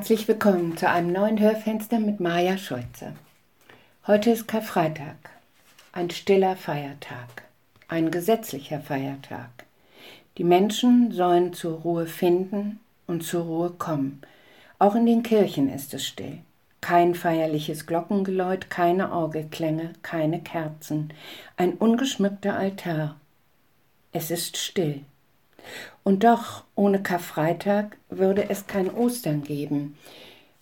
Herzlich willkommen zu einem neuen Hörfenster mit Maja Schulze. Heute ist Karfreitag, ein stiller Feiertag, ein gesetzlicher Feiertag. Die Menschen sollen zur Ruhe finden und zur Ruhe kommen. Auch in den Kirchen ist es still. Kein feierliches Glockengeläut, keine Orgelklänge, keine Kerzen, ein ungeschmückter Altar. Es ist still. Und doch, ohne Karfreitag würde es kein Ostern geben.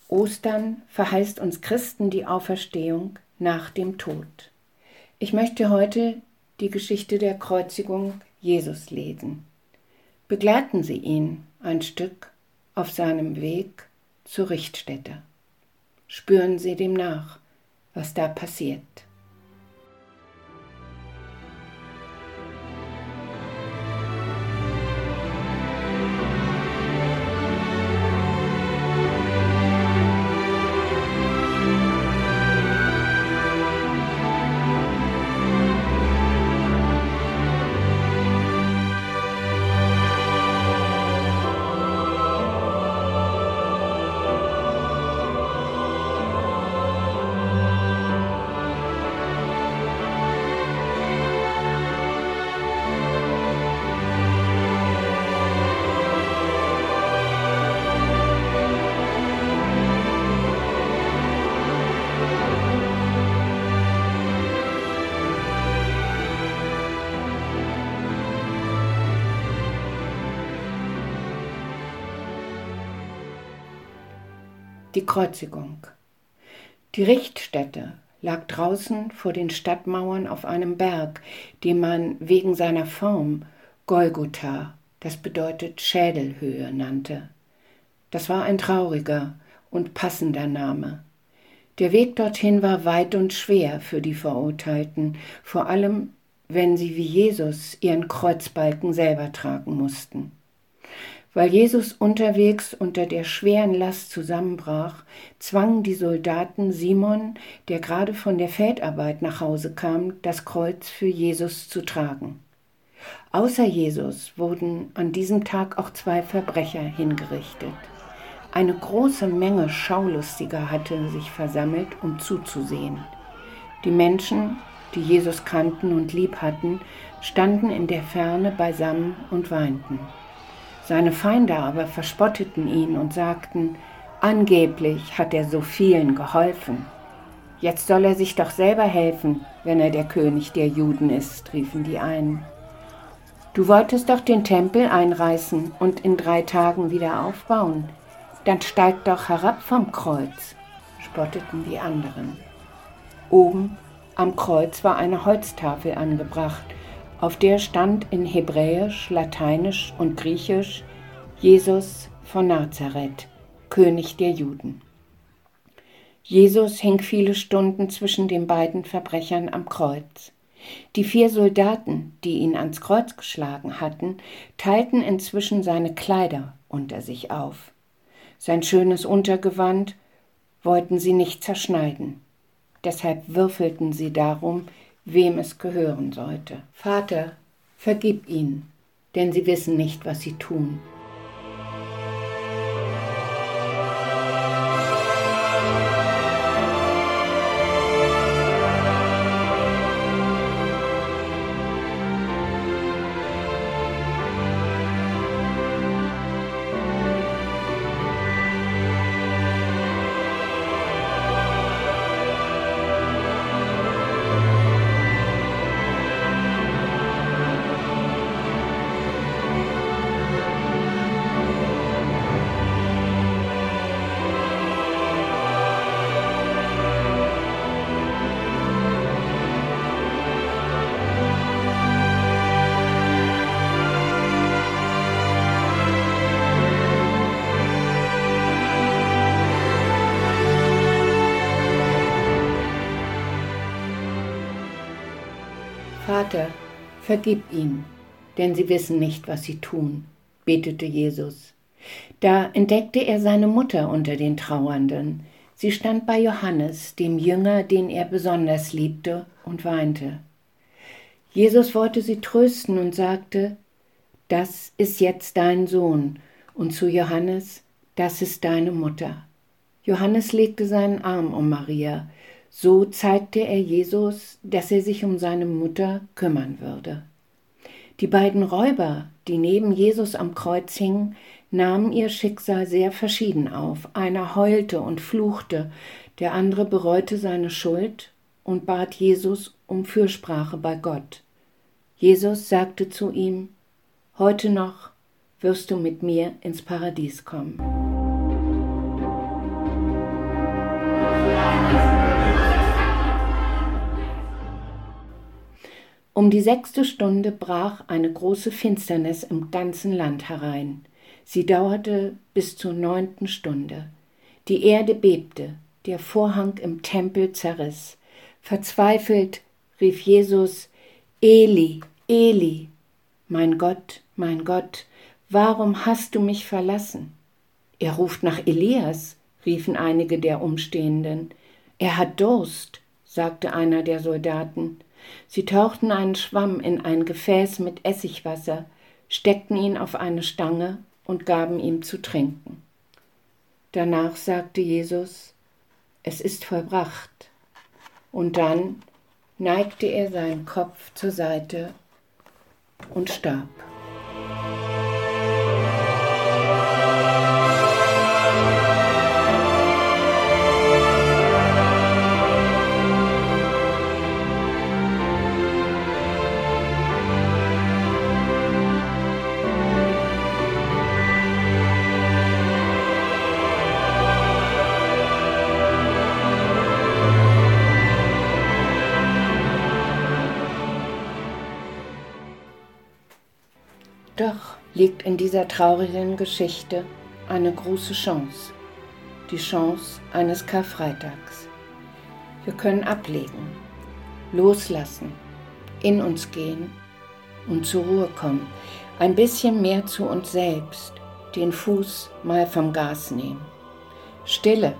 Ostern verheißt uns Christen die Auferstehung nach dem Tod. Ich möchte heute die Geschichte der Kreuzigung Jesus lesen. Begleiten Sie ihn ein Stück auf seinem Weg zur Richtstätte. Spüren Sie dem nach, was da passiert. Die Kreuzigung. Die Richtstätte lag draußen vor den Stadtmauern auf einem Berg, den man wegen seiner Form Golgotha, das bedeutet Schädelhöhe, nannte. Das war ein trauriger und passender Name. Der Weg dorthin war weit und schwer für die Verurteilten, vor allem wenn sie wie Jesus ihren Kreuzbalken selber tragen mussten. Weil Jesus unterwegs unter der schweren Last zusammenbrach, zwangen die Soldaten Simon, der gerade von der Feldarbeit nach Hause kam, das Kreuz für Jesus zu tragen. Außer Jesus wurden an diesem Tag auch zwei Verbrecher hingerichtet. Eine große Menge Schaulustiger hatte sich versammelt, um zuzusehen. Die Menschen, die Jesus kannten und lieb hatten, standen in der Ferne beisammen und weinten. Seine Feinde aber verspotteten ihn und sagten, angeblich hat er so vielen geholfen. Jetzt soll er sich doch selber helfen, wenn er der König der Juden ist, riefen die einen. Du wolltest doch den Tempel einreißen und in drei Tagen wieder aufbauen. Dann steig doch herab vom Kreuz, spotteten die anderen. Oben am Kreuz war eine Holztafel angebracht, auf der stand in Hebräisch, Lateinisch und Griechisch Jesus von Nazareth, König der Juden. Jesus hing viele Stunden zwischen den beiden Verbrechern am Kreuz. Die vier Soldaten, die ihn ans Kreuz geschlagen hatten, teilten inzwischen seine Kleider unter sich auf. Sein schönes Untergewand wollten sie nicht zerschneiden. Deshalb würfelten sie darum, wem es gehören sollte. Vater, vergib ihnen, denn sie wissen nicht, was sie tun. Vater, vergib ihnen, denn sie wissen nicht, was sie tun, betete Jesus. Da entdeckte er seine Mutter unter den Trauernden. Sie stand bei Johannes, dem Jünger, den er besonders liebte, und weinte. Jesus wollte sie trösten und sagte, Das ist jetzt dein Sohn, und zu Johannes, das ist deine Mutter. Johannes legte seinen Arm um Maria. So zeigte er Jesus, dass er sich um seine Mutter kümmern würde. Die beiden Räuber, die neben Jesus am Kreuz hingen, nahmen ihr Schicksal sehr verschieden auf. Einer heulte und fluchte, der andere bereute seine Schuld und bat Jesus um Fürsprache bei Gott. Jesus sagte zu ihm, Heute noch wirst du mit mir ins Paradies kommen. Um die sechste Stunde brach eine große Finsternis im ganzen Land herein. Sie dauerte bis zur neunten Stunde. Die Erde bebte, der Vorhang im Tempel zerriss. Verzweifelt rief Jesus, Eli, Eli, mein Gott, mein Gott, warum hast du mich verlassen? Er ruft nach Elias, riefen einige der Umstehenden. Er hat Durst, sagte einer der Soldaten. Sie tauchten einen Schwamm in ein Gefäß mit Essigwasser, steckten ihn auf eine Stange und gaben ihm zu trinken. Danach sagte Jesus, es ist vollbracht. Und dann neigte er seinen Kopf zur Seite und starb. Liegt in dieser traurigen Geschichte eine große Chance, die Chance eines Karfreitags. Wir können ablegen, loslassen, in uns gehen und zur Ruhe kommen, ein bisschen mehr zu uns selbst, den Fuß mal vom Gas nehmen. Stille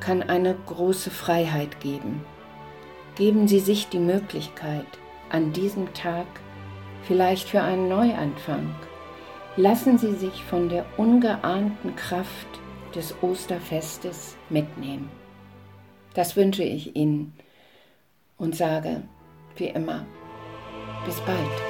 kann eine große Freiheit geben. Geben Sie sich die Möglichkeit, an diesem Tag vielleicht für einen Neuanfang. Lassen Sie sich von der ungeahnten Kraft des Osterfestes mitnehmen. Das wünsche ich Ihnen und sage, wie immer, bis bald.